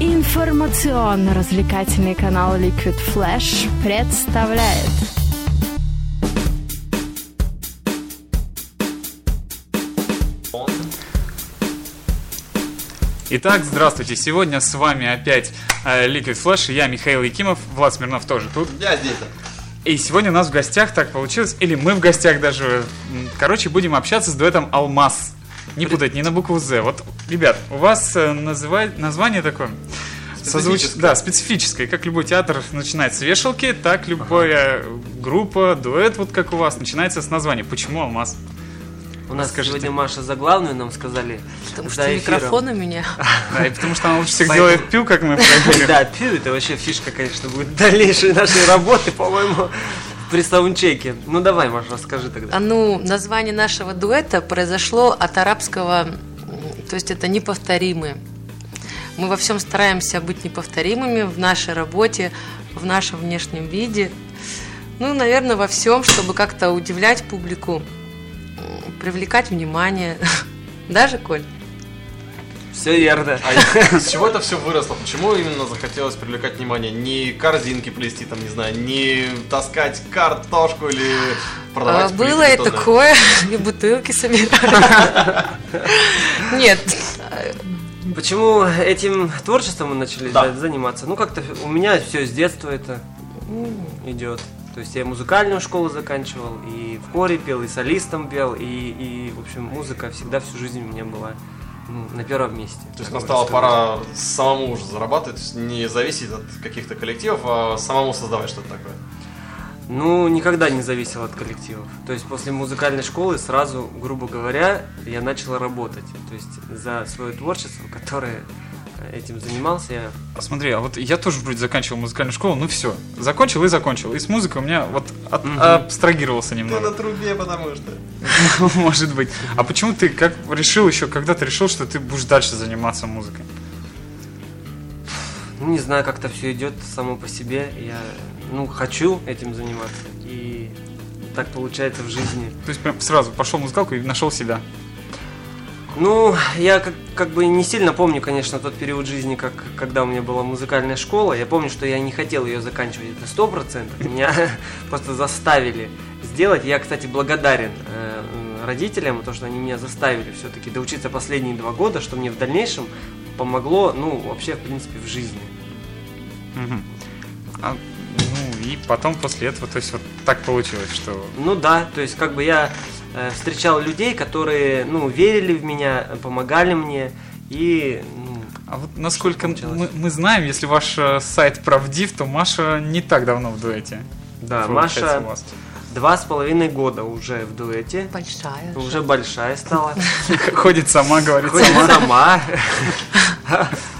Информационно-развлекательный канал Liquid Flash представляет Итак, здравствуйте. Сегодня с вами опять э, Liquid Flash. Я Михаил Якимов, Влад Смирнов тоже тут. Я здесь. И сегодня у нас в гостях так получилось, или мы в гостях даже. Короче, будем общаться с дуэтом Алмаз. Не путать, не на букву З. Вот, ребят, у вас э, называй- название такое. созвуч- Специфическое. Да, специфическое. Как любой театр начинается с вешалки, так любая группа, дуэт, вот как у вас, начинается с названия. Почему Алмаз? У нас Скажите. сегодня Маша за главную нам сказали. Потому что эфиром. микрофон у меня. Да, и потому что она лучше всех Поэтому- делает пил, как мы проверили. Да, пью, это вообще фишка, конечно, будет дальнейшей нашей работы, по-моему, при саундчеке. Ну давай, Маша, расскажи тогда. А ну, название нашего дуэта произошло от арабского, то есть это неповторимые. Мы во всем стараемся быть неповторимыми в нашей работе, в нашем внешнем виде. Ну, наверное, во всем, чтобы как-то удивлять публику, привлекать внимание. Даже, Коль? Все верно. А с чего это все выросло? Почему именно захотелось привлекать внимание? Не корзинки плести, там, не знаю, не таскать картошку или А, продавать Было плитки, и такое, и бутылки собирали. Нет, Почему этим творчеством мы начали Да. за- заниматься? Ну, как-то у меня все с детства это м, идет. То есть я музыкальную школу заканчивал, и в хоре пел, и солистом пел, и, и в общем, музыка всегда всю жизнь у меня была ну, на первом месте. То есть настала пора самому уже зарабатывать, то есть не зависеть от каких-то коллективов, а самому создавать что-то такое. Ну, никогда не зависел от коллективов. То есть после музыкальной школы сразу, грубо говоря, я начал работать. То есть за свое творчество, которое этим занимался, я Смотри, а вот я тоже вроде заканчивал музыкальную школу, ну все, закончил и закончил. И с музыкой у меня вот от- Мгм. абстрагировался Ты на немного. трубе, потому что. Может быть. А почему ты как решил еще, когда ты решил, что ты будешь дальше заниматься музыкой? ну, не знаю, как-то все идет само по себе. Я, ну, хочу этим заниматься. И так получается в жизни. То есть прям сразу пошел в музыкалку и нашел себя. Ну, я как, как бы не сильно помню, конечно, тот период жизни, как, когда у меня была музыкальная школа. Я помню, что я не хотел ее заканчивать, это сто процентов. Меня просто заставили сделать. Я, кстати, благодарен э, родителям, то, что они меня заставили все-таки доучиться последние два года, что мне в дальнейшем помогло, ну, вообще, в принципе, в жизни. А, ну и потом после этого, то есть вот так получилось, что... Ну да, то есть как бы я э, встречал людей, которые, ну, верили в меня, помогали мне, и, ну, А вот насколько мы, мы знаем, если ваш э, сайт правдив, то Маша не так давно в дуэте. да, Маша два с половиной года уже в дуэте, большая. уже большая стала, Ходит сама, говорит ходит сама.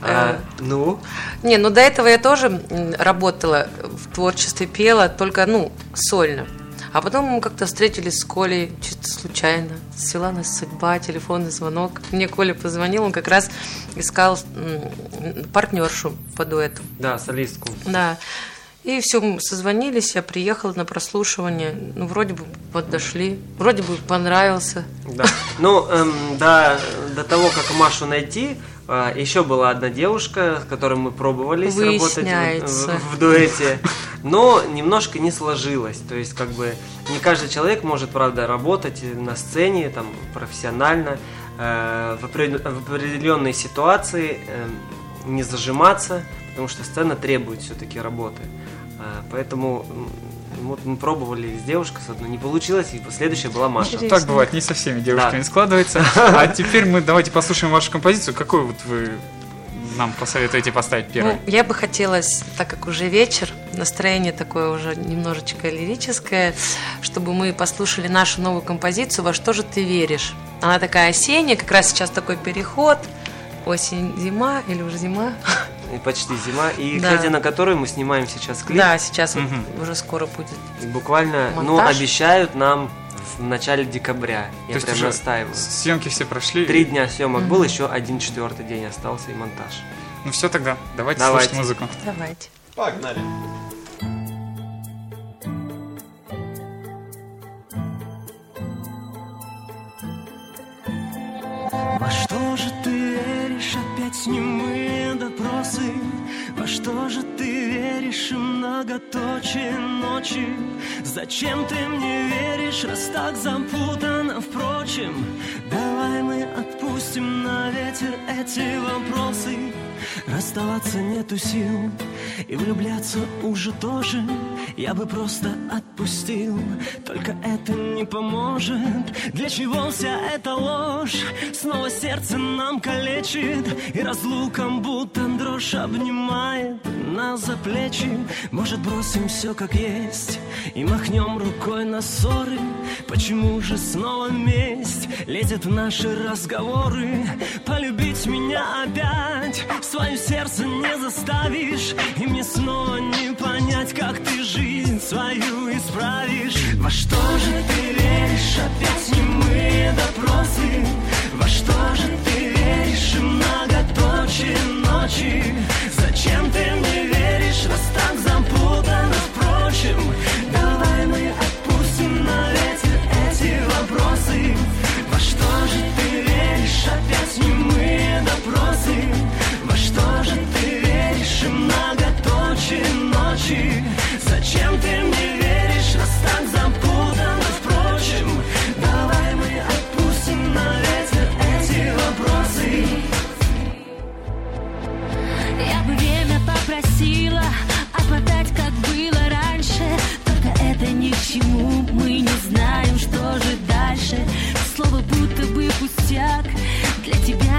сама. А, Ну, Не, ну до этого я тоже работала в творчестве, пела, только, ну, сольно. А потом мы как-то встретились с Колей чисто случайно. Свела нас судьба, телефонный звонок. Мне Коля позвонил, он как раз искал партнершу по дуэту. да, солистку. Да. И все, мы созвонились, я приехала на прослушивание. Ну, вроде бы подошли, вроде бы понравился. Да. Ну, эм, до, до того, как Машу найти, а, еще была одна девушка, с которой мы пробовали работать Выясняется. в, в дуэте, но немножко не сложилось. То есть, как бы, не каждый человек может, правда, работать на сцене, там, профессионально, э, в, опре- в определенной ситуации, эм, не зажиматься, потому что сцена требует все-таки работы. А, Поэтому вот мы пробовали с девушкой с одной, не получилось, и следующая была Маша. Интересно. Так бывает, не со всеми девушками Да. складывается. А теперь мы давайте послушаем вашу композицию. Какую вот вы нам посоветуете поставить первой? Ну, я бы хотела, так как уже вечер, настроение такое уже немножечко лирическое, чтобы мы послушали нашу новую композицию «Во что же ты веришь?». Она такая осенняя, как раз сейчас такой переход, осень-зима или уже зима. Почти зима. И, Да. на которой мы снимаем сейчас клип. Да, сейчас вот Мгм. уже скоро будет. И буквально, ну, Монтаж. обещают нам в начале декабря. Я То прям уже настаиваю. Съемки все прошли. Три дня съемок был, еще один четвертый день остался и монтаж. Ну все тогда, давайте, Давайте. слушать музыку. Давайте. Погнали. Во что же ты веришь, опять немые допросы? Во что же ты веришь, и многоточие ночи? Зачем ты мне веришь, раз так запутано, впрочем? Давай мы отпустим на ветер эти вопросы Расставаться нету сил И влюбляться уже тоже Я бы просто отпустил. Только это не поможет. Для чего вся эта ложь? Снова сердце нам калечит. И разлуком будто дрожь обнимает Нас за плечи. Может бросим все как есть И махнем рукой на ссоры? Почему же снова месть Лезет в наши разговоры? Полюбить меня опять Свое сердце не заставишь. И мне снова не понять Как ты жизнь свою исправишь. Во что же ты веришь? Опять немые допросы. Во что же ты веришь? И многоточие ночи. Зачем ты мне веришь? Раз так запутано Впрочем, давай мы отпустим на ветер эти вопросы. Во что же ты веришь? Опять немые допросы. Во что же ты веришь? И многоточие ночи время попросила Отмотать, как было раньше. Только это ни к чему Мы не знаем, что же дальше. Слово будто бы пустяк Для тебя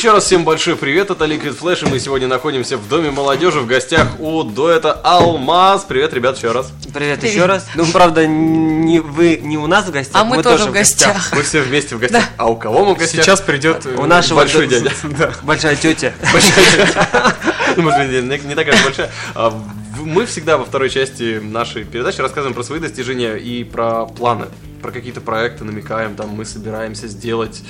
Еще раз всем большой привет, это Liquid Flash, и мы сегодня находимся в Доме молодежи в гостях у дуэта Алмаз. Привет, ребят, еще раз. Привет, еще раз. Ну, правда, не вы не у нас в гостях, А мы тоже в гостях. Мы все вместе в гостях. А у кого мы в гостях? Сейчас придет У нашего большой д- дядя. Да. Большая тетя. Ну, может быть, не, такая большая. А, Мы всегда во второй части нашей передачи рассказываем про свои достижения и про планы. Про какие-то проекты намекаем, там мы собираемся сделать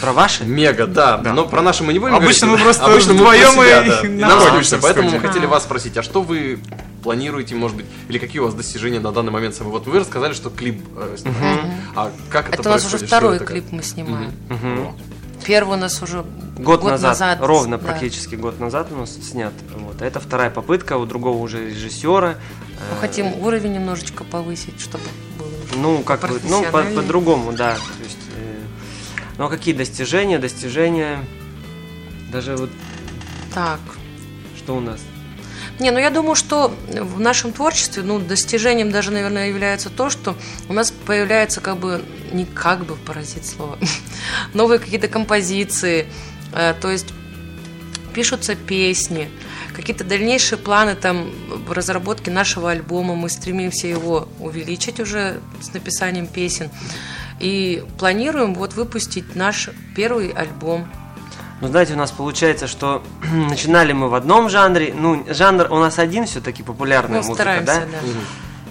Про ваши? мега, да. Но про наши мы не будем Обычно говорить. мы просто Обычно мы про вдвоем себя, и да. Нам скучно, Поэтому мы хотели вас спросить, а что вы планируете, может быть, или какие у вас достижения на данный момент? Вот вы рассказали, что клип э, снимаете. А как это Это у нас уже происходит? Что второй это? клип мы снимаем Мгм. Первый у нас уже Год, назад, ровно да. практически год назад у нас снят. Вот. А это вторая попытка у другого уже режиссера. Мы хотим уровень немножечко повысить, чтобы было Ну, как бы, ну, по- по-другому, да. То есть, э, ну, а какие достижения? Достижения, даже вот, так. что у нас? Не, ну я думаю, что в нашем творчестве, ну, достижением даже, наверное, является то, что у нас появляется как бы, не как бы поразить слово, новые какие-то композиции, э, то есть пишутся песни, какие-то дальнейшие планы там в разработке нашего альбома, мы стремимся его увеличить уже с написанием песен и планируем вот выпустить наш первый альбом. Ну, знаете, у нас получается, что начинали мы в одном жанре. Ну, жанр у нас один все-таки популярная Ну, музыка, стараемся, да? да.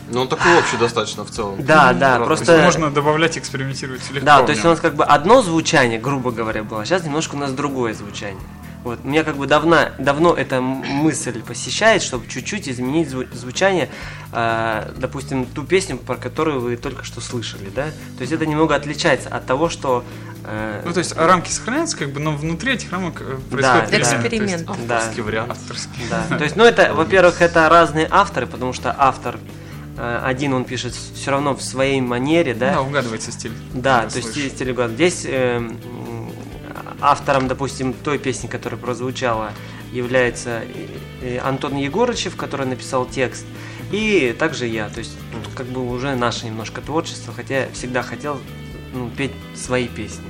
Ну, он такой общий достаточно в целом. Да, да, Ну, просто... То есть можно добавлять, экспериментировать легко. Да, то есть у нас как бы одно звучание, грубо говоря, было, сейчас немножко у нас другое звучание. Вот, меня как бы давно, давно эта мысль посещает, чтобы чуть-чуть изменить зву- звучание, э, допустим, ту песню, про которую вы только что слышали, да? То есть это немного отличается от того, что... э, Ну, то есть рамки сохраняются, как бы, но внутри этих рамок э, происходит да. перемена, то есть Эксперимент. да, Авторский вариант. авторский. да. То есть, ну это, во-первых, это разные авторы, потому что автор э, один он пишет все равно в своей манере, Да, да? угадывается стиль. Да, то есть слышу. есть телеграм. Здесь э, м, автором, допустим, той песни, которая прозвучала, является э, э, Антон Егорычев, который написал текст, и также я. То есть тут как бы уже наше немножко творчество, хотя я всегда хотел ну, петь свои песни.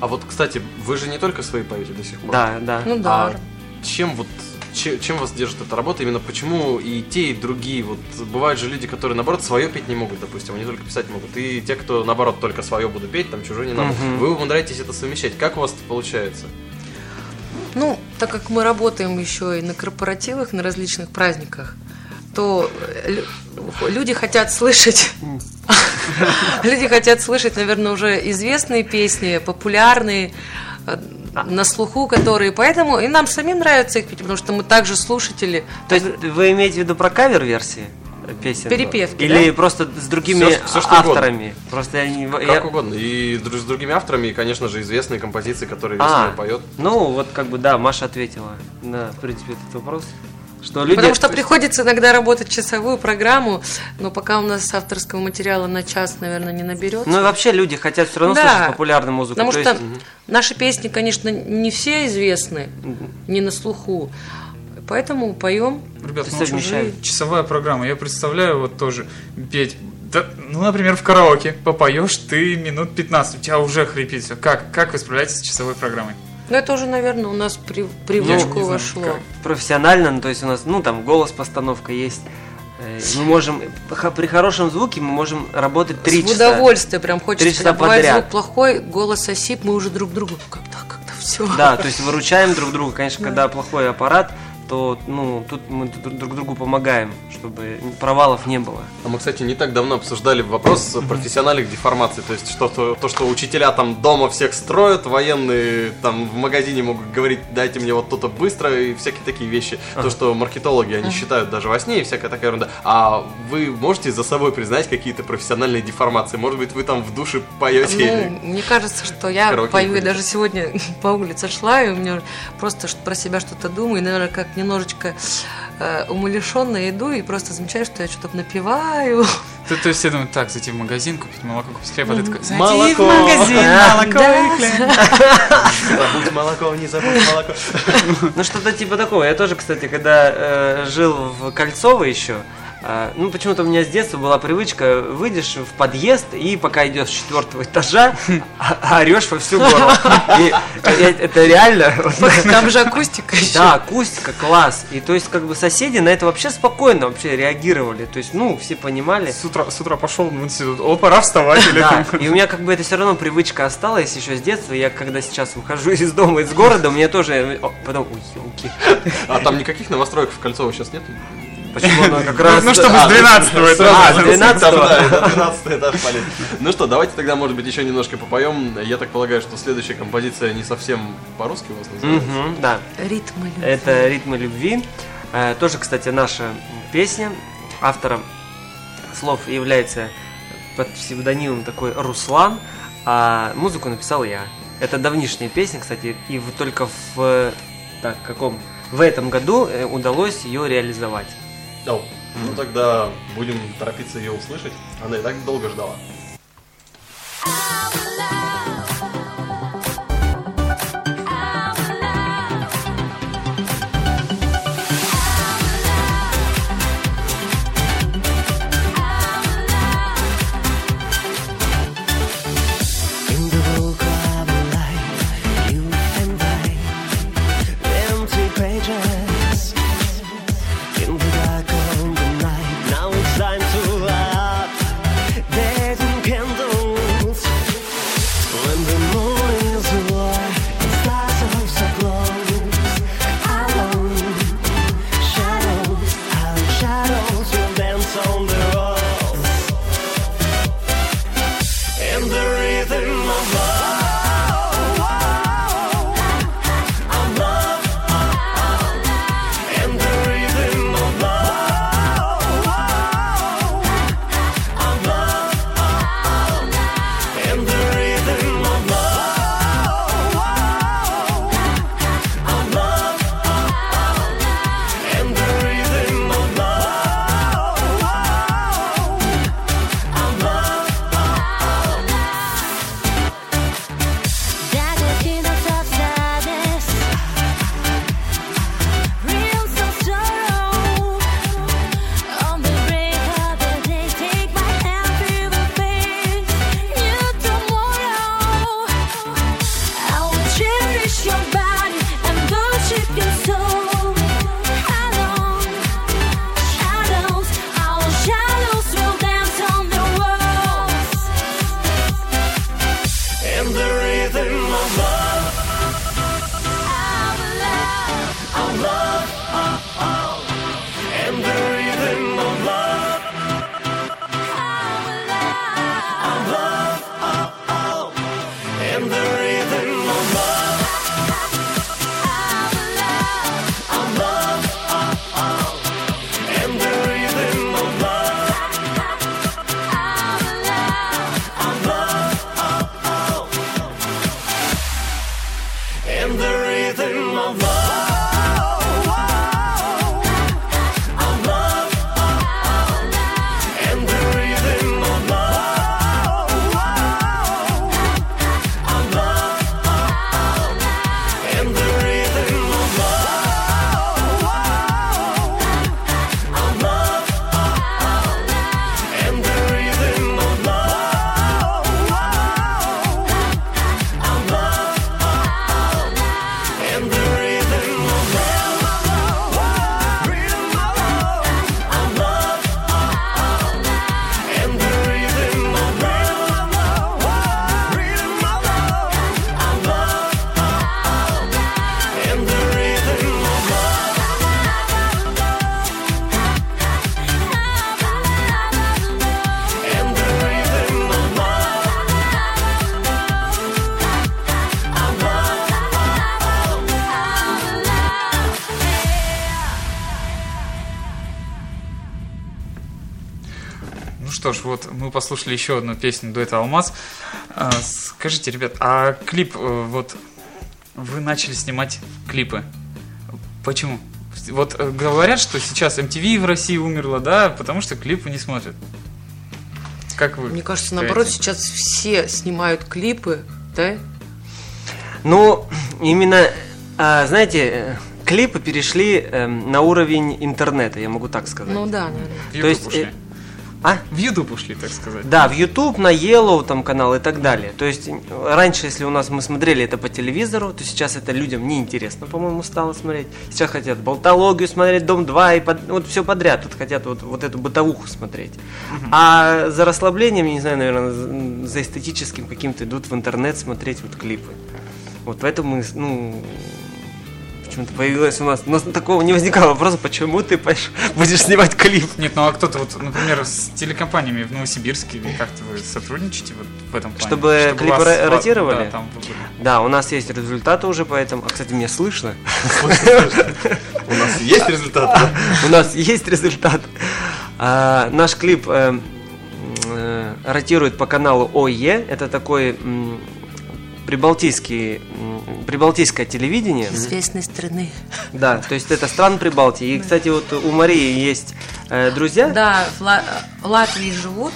А вот, кстати, вы же не только свои поете до сих пор. Да, да. Ну да. А чем вот че- чем вас держит эта работа? Именно почему и те, и другие? Вот бывают же люди, которые, наоборот, свое петь не могут, допустим, они только писать могут. И те, кто, наоборот, только свое буду петь, там чужое не надо. Мгм. Вы умудряетесь это совмещать. Как у вас это получается? Ну, так как мы работаем еще и на корпоративах, на различных праздниках, то э, лю- люди хотят слышать, люди хотят слышать, наверное, уже известные песни, популярные, на слуху которые, поэтому и нам самим нравится их петь, потому что мы также слушатели. То есть вы имеете в виду про кавер-версии песен? Перепевки, Или да? просто с другими всё, что авторами? Просто я не... Как я- угодно. И с другими авторами, и, конечно же, известные композиции, которые А, поет. Ну, вот как бы, да, Маша ответила на, в принципе, этот вопрос. Что люди... Потому что приходится иногда работать часовую программу, но пока у нас авторского материала на час, наверное, не наберется. Ну и вообще люди хотят все равно Да. слушать популярную музыку. Потому то что есть- наши песни, конечно, не все известны, не на слуху. Поэтому поем. Ребят, Ты ну, совмещаешь. часовая программа. Я представляю вот тоже петь. Да, ну, например, в караоке попоешь ты минут 15, у тебя уже хрипит все. Как, как вы справляетесь с часовой программой? Ну, это уже, наверное, у нас при, привычку знаю, вошло. как. профессионально, ну, то есть у нас, ну, там, голос, постановка есть. Э, Мы можем, при хорошем звуке мы можем работать три С часа. удовольствием прям хочется. Три часа бывает подряд. звук плохой, голос осип, мы уже друг другу когда, когда все. Да, то есть выручаем друг друга. Конечно, когда плохой аппарат, то, ну, тут мы друг друг другу помогаем, чтобы провалов не было. А мы, кстати, не так давно обсуждали вопрос профессиональных деформаций. То есть, что то, то, что учителя там дома всех строят, военные там в магазине могут говорить, дайте мне вот то-то быстро, и всякие такие вещи. То, что маркетологи, они считают даже во сне и всякая такая ерунда. А вы можете за собой признать какие-то профессиональные деформации? Может быть, вы там в душе поете? или- Ну, мне кажется, что я пою, и даже сегодня по улице шла, и у меня просто про себя что-то думаю, и, наверное, как немножечко э, умалишенно иду, и просто замечаю, что я что-то напеваю. То, то есть все думают, так, зайти в магазин, купить молоко, купить хлеб, а ты такой, зайди в Молоко. магазин, молоко Да. и хлеб. Забудь молоко, не забудь молоко. Ну, что-то типа такого. Я тоже, кстати, когда э, жил в Кольцово еще, ну, почему-то у меня с детства была привычка, выйдешь в подъезд, и пока идешь с четвертого этажа, а- орешь во всю горло. И, э, это реально... Там же акустика еще. Да, акустика, класс. И то есть, как бы соседи на это вообще спокойно вообще реагировали. То есть, ну, все понимали. С утра, с утра пошел в институт, о, пора вставать. Или Да, и у меня как бы это все равно привычка осталась еще с детства. Я когда сейчас выхожу из дома, из города, у меня тоже о, потом, ой, елки. А там никаких новостроек в Кольцово сейчас нет? Почему оно как раз... Ну, чтобы с 12 А, с этажа. 12 Там, да, это 12 этаж полез. Ну что, давайте тогда, может быть, еще немножко попоем. Я так полагаю, что следующая композиция не совсем по-русски у вас называется. Да, Ритмы любви. это «Ритмы любви». Э, Тоже, кстати, наша песня. Автором слов является под псевдонимом такой Руслан, а музыку написал я. Это давнишняя песня, кстати, и только в так, каком в этом году э, удалось ее реализовать. О, Ну тогда будем торопиться ее услышать. Она и так долго ждала. In вот мы послушали еще одну песню дуэта «Алмаз». А, скажите, ребят, а клип, э, вот вы начали снимать клипы. Почему? Вот э, говорят, что сейчас MTV в России умерла, да, потому что клипы не смотрят. Как вы? Мне кажется, считаете? наоборот, сейчас все снимают клипы, да? Ну, именно, а, знаете, э, клипы перешли эм, на уровень интернета, я могу так сказать. Ну да, наверное. То есть, ушли. А? В YouTube ушли, так сказать. Да, в YouTube, на Yellow там канал и так далее. То есть раньше, если у нас мы смотрели это по телевизору, то сейчас это людям неинтересно, по-моему, стало смотреть. Сейчас хотят болтологию смотреть, Дом 2 и под- вот все подряд. Тут хотят вот, вот эту бытовуху смотреть. А за расслаблением, я не знаю, наверное, за- за эстетическим каким-то идут в интернет смотреть вот клипы. Вот поэтому, мы, ну, почему-то появилось у нас, у нас такого не возникало вопроса, почему ты будешь снимать клип. Нет, ну а кто-то вот, например, с телекомпаниями в Новосибирске или как-то вы сотрудничаете вот в этом плане? Чтобы клипы вас- ро- вас- ротировали? Да, там. Да, у нас есть результаты уже по этому. А, кстати, меня слышно. У нас есть результат, да? У нас есть результат. А, Наш клип э, э, ротирует по каналу ОЕ. Это такой м, прибалтийское телевидение. Известной страны. Да, то есть это стран Прибалтии. И, кстати, вот у Марии есть э, друзья. Да, в Ла- Латвии живут.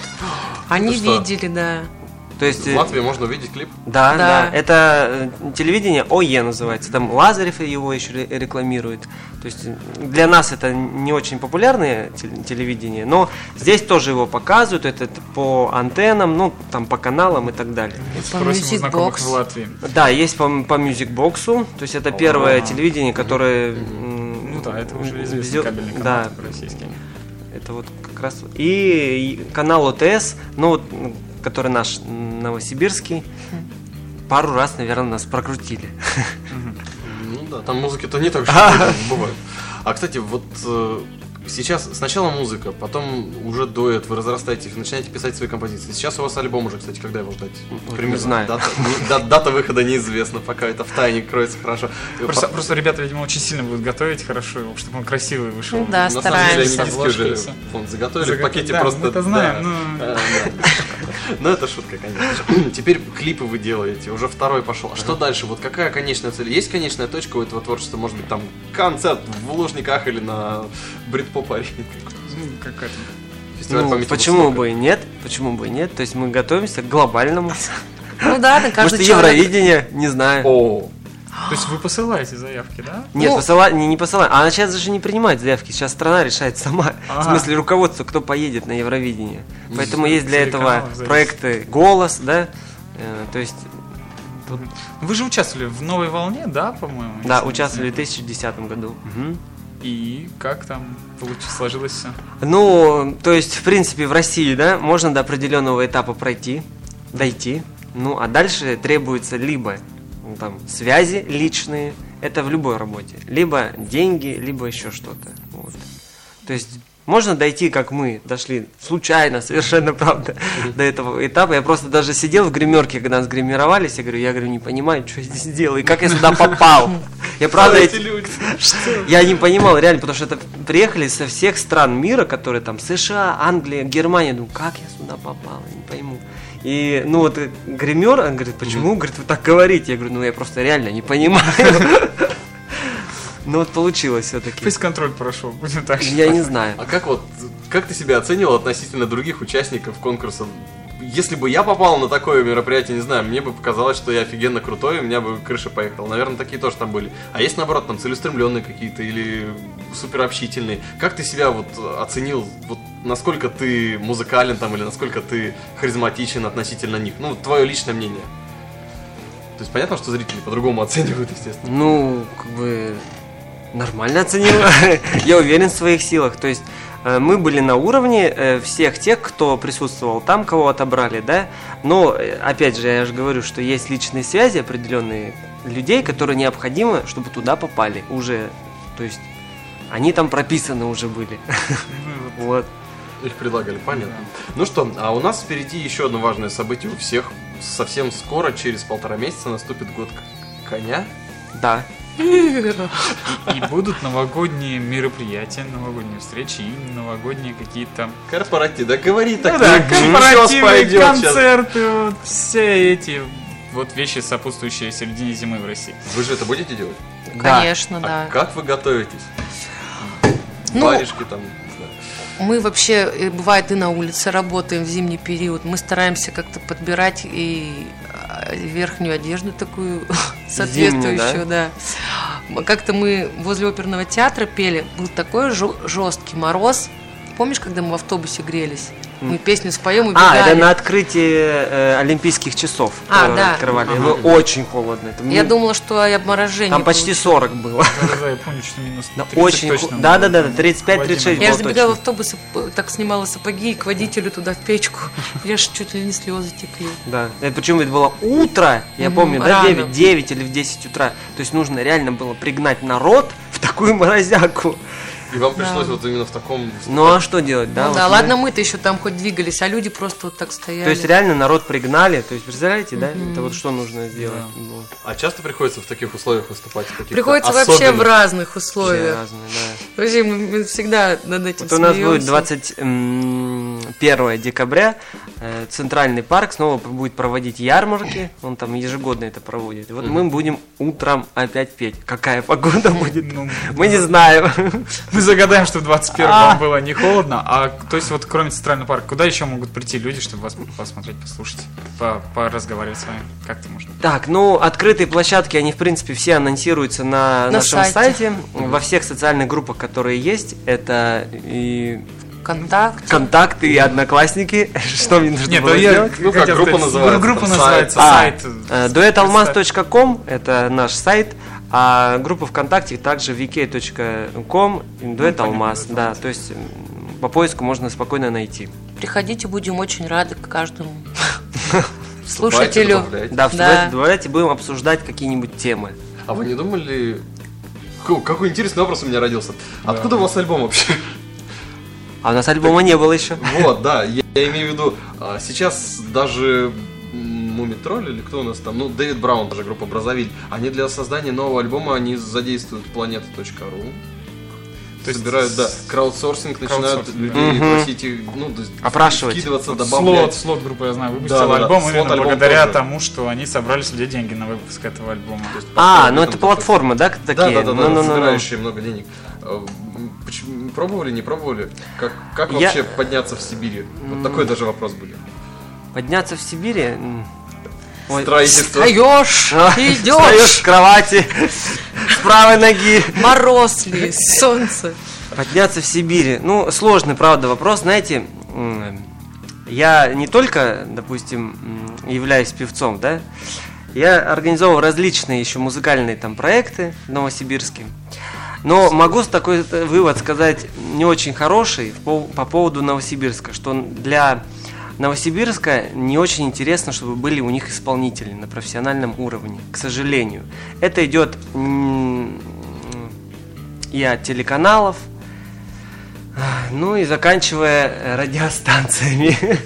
Они видели, да. То есть, э, В Латвии можно увидеть клип. Да, да, Да. Это э, телевидение ОЕ называется. Там Лазарев его еще ре- рекламирует. То есть э, для нас это не очень популярное тел- телевидение, но здесь тоже его показывают. Это по антеннам, ну там по каналам и так далее. По Спросим знакомых Box. в Латвии. Да, есть по, по Music Box, то есть это первое телевидение, которое... Ну да, это уже известный кабельный канал Да, российский. это вот как раз... И, канал ОТС, ну который наш новосибирский, пару раз, наверное, нас прокрутили. Ну да, там музыки-то не так уж много бывает. А, кстати, вот э, сейчас сначала музыка, потом уже дуэт, вы разрастаетесь, вы начинаете писать свои композиции. Сейчас у вас альбом уже, кстати, когда его ждать? не знаю. Дата, выхода неизвестна, пока это в тайне кроется хорошо. Просто, По- просто ребята, видимо, очень сильно будут готовить хорошо, его, чтобы он красивый вышел. Ну да, На самом деле они стараемся. диски уже вон, заготовили в пакете да, просто. мы это знаем, да. но- А, да. Ну это шутка, конечно. Теперь клипы вы делаете, уже второй пошел. А что дальше? Вот какая конечная цель? Есть конечная точка у этого творчества? Может быть там концерт в Лужниках или на Бритпоп арене? Ну, какая-то Фестиваль Ну, почему бы и нет? Почему бы и нет? То есть мы готовимся к глобальному. Ну да, да, каждый Может, человек. Евровидение, не знаю. О, То есть вы посылаете заявки, да? Нет, Ну- посыла- не, не посылаем. А она сейчас даже не принимает заявки. Сейчас страна решает сама. В Ага. смысле, руководство, кто поедет на Евровидение. Поэтому есть для этого проекты «Голос», да? Э, То есть, Вы же участвовали в «Новой волне», да, по-моему? да, участвовали в знаю. 2010 году. Мгм. И как там получилось, сложилось все? Ну, то есть, в принципе, в России, да, можно до определенного этапа пройти, дойти. Ну, а дальше требуется либо ну, там связи личные, это в любой работе, либо деньги, либо еще что-то. Вот. То есть можно дойти, как мы дошли, случайно, совершенно правда, до этого этапа. Я просто даже сидел в гримерке, когда нас гримировались, я говорю, я говорю, не понимаю, что я здесь делаю, и как я сюда попал. Я правда эти- я не понимал, реально, потому что это приехали со всех стран мира, которые там США, Англия, Германия. Думаю, как я сюда попал, я не пойму. И, ну вот, э, гример, он говорит, почему, говорит, вы так говорите? Я говорю, ну я просто реально не понимаю. Ну вот получилось все-таки. Фейс-контроль прошел, будем так Я не знаю. а как вот, как ты себя оценивал относительно других участников конкурса? Если бы я попал на такое мероприятие, не знаю, мне бы показалось, что я офигенно крутой, у меня бы крыша поехала. Наверное, такие тоже там были. А есть, наоборот, там целеустремленные какие-то или супер общительные. Как ты себя вот оценил, вот насколько ты музыкален там или насколько ты харизматичен относительно них? Ну, твое личное мнение. То есть понятно, что зрители по-другому оценивают, естественно. Ну, как бы нормально оценил. Я уверен в своих силах. То есть мы были на уровне э, всех тех, кто присутствовал там, кого отобрали, да. Но, э, опять же, я же говорю, что есть личные связи определенные людей, которые необходимы, чтобы туда попали уже. То есть они там прописаны уже были. Вот. Их предлагали, понятно. Ну что, а у нас впереди еще одно важное событие у всех. Совсем скоро, через полтора месяца, наступит год коня. Да. И будут новогодние мероприятия, новогодние встречи и новогодние какие-то Корпоратив, да говори так. ну да, ну, корпоративы, концерты, вот все эти вот вещи, сопутствующие середине зимы в России. Вы же это будете делать? Конечно, А да. как вы готовитесь? Ну, Варежки там. Мы вообще, э, бывает, и на улице работаем в зимний период. Мы стараемся как-то подбирать и а, верхнюю одежду такую соответствующую, да. М, Как-то мы возле оперного театра пели, был такой жесткий мороз. Помнишь, когда мы в автобусе грелись? Мы песню споем и А, это бегали. на открытии э, Олимпийских часов. А, которые да. Открывали. Было очень холодно. Это Я ми- думала, что и обморожение. Там почти получилось. 40 было. Да-да-да, я помню, что минус Да, 30 очень точно да-да-да, Там 35-36 холодина. Я же забегала в автобус, так снимала сапоги и к водителю туда в печку. Я ж чуть ли не слезы текли. Да. Это причем это было утро, я помню, да, рано. 9, 9 или в 10 утра. То есть нужно реально было пригнать народ в такую морозяку. И вам пришлось вот именно в таком... Ну а что делать, да? ну вот да, мы- ладно, мы-то еще там хоть двигались, а люди просто вот так стояли. То есть реально народ пригнали, то есть представляете, да? Это вот что нужно сделать. Ну, А часто приходится в таких условиях выступать? Приходится вообще в особенных? разных условиях. разные, да. Вообще, мы, всегда над этим Вот у нас будет смеемся. 21 декабря, э, Центральный парк снова будет проводить ярмарки, он там ежегодно это проводит. И вот мы будем утром опять петь. Какая погода будет? Ну, Мы не знаем. Мы загадаем, что в 21 А. вам было не холодно, а то есть вот кроме Центрального парка, куда еще могут прийти люди, чтобы вас посмотреть, послушать, по- поразговаривать с вами? Как-то можно? Так, ну, открытые площадки, они, в принципе, все анонсируются на, На нашем сайте. сайте. Во всех социальных группах, которые есть. Это и Контакт. контакты, и одноклассники. Что мне нужно Нет, было я сделать? Ну, как хотел группа называется, Группа называется А, сайт. э, дуэталмаз.ком это наш сайт, а группа ВКонтакте также vk.com дуэталмаз, понятно, да, то есть по поиску можно спокойно найти. Приходите, будем очень рады каждому Вступайте, слушателю. Да, вступайте, добавляйте, будем обсуждать какие-нибудь темы. А вы не думали... Какой, интересный вопрос у меня родился. Откуда у вас альбом вообще? А у нас альбома не было еще. Вот, да, я, я имею в виду, а, сейчас даже Мумитроль или кто у нас там, ну, Дэвид Браун, даже группа Бразовиль, они для создания нового альбома, они задействуют planeta.ru, То есть собирают, да, краудсорсинг, начинают краудсорсинг, людей да. просить, их, ну, то есть Опрашивать. вкидываться, Вот добавлять. Слот, слот группа, я знаю, выпустила Да-да-да, альбом слот именно альбом благодаря тоже. тому, что они собрали с людей деньги на выпуск этого альбома. А, Об ну это платформы, да, Да, такие? да, да, да, Ну-ну-ну-ну. собирающие много денег. А, почему- Пробовали, не пробовали? Как, как Я- вообще подняться в Сибири? Вот такой даже вопрос были. Подняться в Сибири? Строительство. Встаешь, а, Встаешь идешь, с кровати с правой ноги. мороз ли, солнце. Подняться в Сибири. Ну, сложный, правда, вопрос. Знаете, я не только, допустим, являюсь певцом, да, я организовывал различные еще музыкальные там проекты в Новосибирске. Но могу с такой э, вывод сказать не очень хороший в пов- по поводу Новосибирска, что для Новосибирска не очень интересно, чтобы были у них исполнители на профессиональном уровне, к сожалению. Это идет и от телеканалов, ну и заканчивая радиостанциями.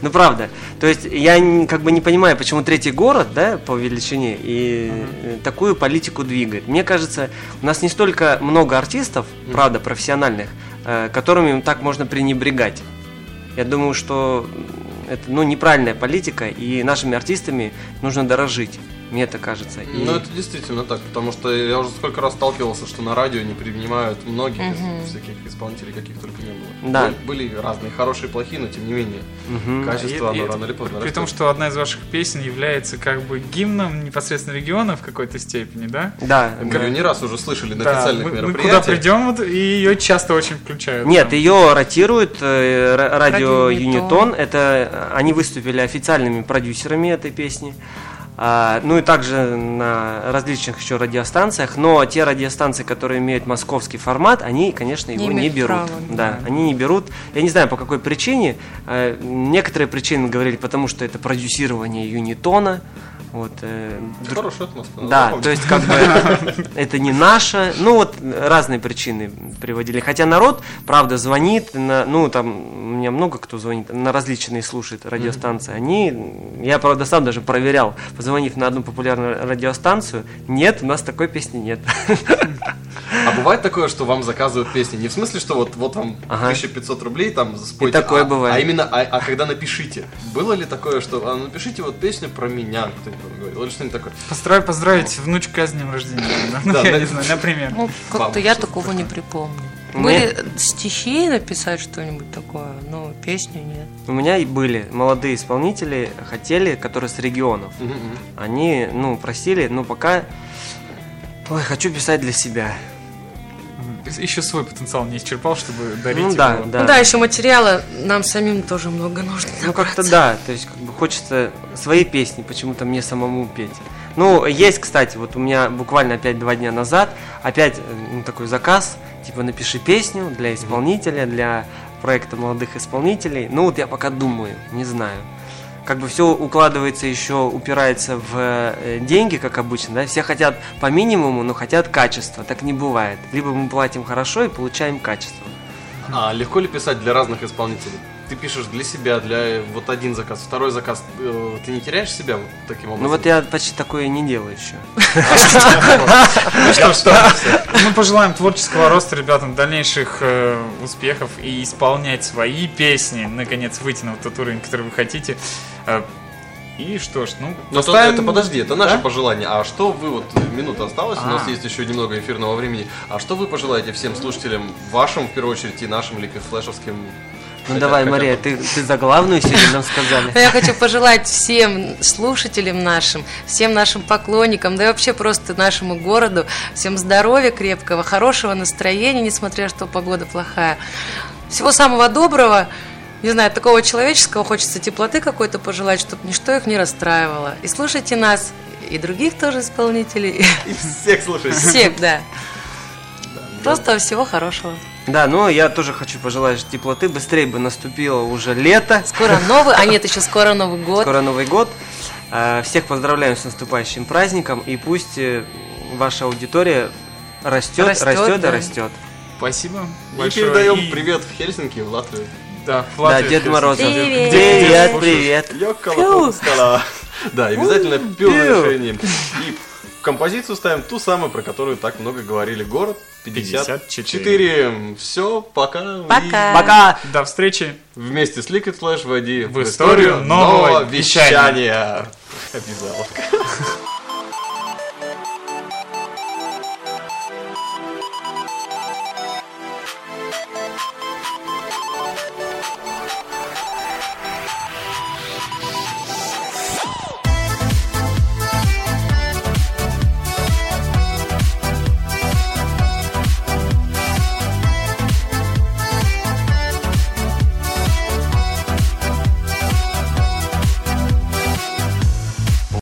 Ну правда. То есть я как бы не понимаю, почему третий город, да, по величине, и э, такую политику двигает. Мне кажется, у нас не столько много артистов, правда, профессиональных, э, которыми так можно пренебрегать. Я думаю, что это ну, неправильная политика, и нашими артистами нужно дорожить. Мне это кажется. И- Ну, это действительно так, потому что я уже сколько раз сталкивался, что на радио не принимают многих из всяких исполнителей, каких только не было. Да. Были, были разные, хорошие, плохие, но тем не менее, Мгм. качество, И- и оно это рано или поздно При том, что одна из ваших песен является как бы гимном непосредственно региона в какой-то степени, да? Да. Я говорю, не раз уже слышали на Да, официальных мы, мы мероприятиях. куда придем, вот, и ее часто очень включают. Нет, там. ее ротирует э, ра- радио Юнитон. Это они выступили официальными продюсерами этой песни. А, ну и также на различных еще радиостанциях. Но те радиостанции, которые имеют московский формат, они, конечно, его Не не, берут. права, да, они не берут. Я не знаю по какой причине. Э, некоторые причины говорили, потому что это продюсирование Юнитона. Вот, э, Это хорошая атмосфера. да, то есть как бы это не наше. Ну вот разные причины приводили. Хотя народ, правда, звонит, на, ну там у меня много кто звонит, на различные слушает радиостанции. Они, я правда сам даже проверял, позвонив на одну популярную радиостанцию, нет, у нас такой песни нет. А бывает такое, что вам заказывают песни? Не в смысле, что вот, вот вам Ага. 1500 рублей, там, спойте. И такое а, бывает. А именно, а, а когда напишите. Было ли такое, что, а, напишите вот песню про меня, кто-нибудь вам говорил, или что-нибудь такое? Поздравить, поздравить внучка с днем рождения. Ну, Да, я да. не знаю, например. Ну, как-то я такого не припомню. Были стихи написать что-нибудь такое, но песню нет. У меня и были молодые исполнители, хотели, которые с регионов. Они, ну, просили, ну, пока... Ой, хочу писать для себя. Еще свой потенциал не исчерпал, чтобы дарить Ну его. да, да. Ну да, еще материала нам самим тоже много нужно. Ну как-то да, то есть как бы хочется свои песни почему-то мне самому петь. Ну, есть, кстати, вот у меня буквально опять два дня назад опять э, ну, такой заказ, типа напиши песню для исполнителя, для проекта молодых исполнителей. Ну вот я пока думаю, не знаю. Как бы все укладывается еще, упирается в э, деньги, как обычно, да, все хотят по минимуму, но хотят качества, так не бывает. Либо мы платим хорошо и получаем качество. А легко ли писать для разных исполнителей? Ты пишешь для себя, для э, вот один заказ, второй заказ. э, Ты не теряешь себя вот таким образом? Ну вот я почти такое не делаю еще. Ну что, что? Мы пожелаем творческого роста ребятам, дальнейших успехов и исполнять свои песни, наконец выйти на вот тот уровень, который вы хотите. Э, и что ж, ну, Ну, это, поставим- это подожди, это наше Да? пожелание. А что вы, вот минута осталась, у нас А. есть еще немного эфирного времени. А что вы пожелаете всем слушателям, вашим в первую очередь и нашим ликвид флешевским? Ну Хотя- давай, хотя Мария, бы- ты, ты за главную сегодня нам сказали. Но я хочу пожелать всем слушателям нашим, всем нашим поклонникам, да и вообще просто нашему городу, всем здоровья крепкого, хорошего настроения, несмотря что погода плохая. Всего самого доброго, не знаю, такого человеческого, хочется теплоты какой-то пожелать, чтобы ничто их не расстраивало. И слушайте нас, и других тоже исполнителей, И всех слушайте. всех, да. Просто всего хорошего. Да, ну я тоже хочу пожелать теплоты. Быстрее бы наступило уже лето. Скоро новый, а нет, еще скоро Новый год. Скоро Новый год. Э, Всех поздравляем с наступающим праздником. И пусть э, ваша аудитория растет, Растет, растет и да. растет. Спасибо И большое. передаем И- привет в Хельсинки, в Латвию. Да, Да, Дед Мороз. Привет. Привет, привет. Йоккала скала. Да, обязательно пил на пил. решение. И композицию ставим ту самую, про которую так много говорили. Город 54. Все, пока. Пока. Пока. До встречи. Вместе с Liquid Flash войди В историю нового вещания. Обязаловка.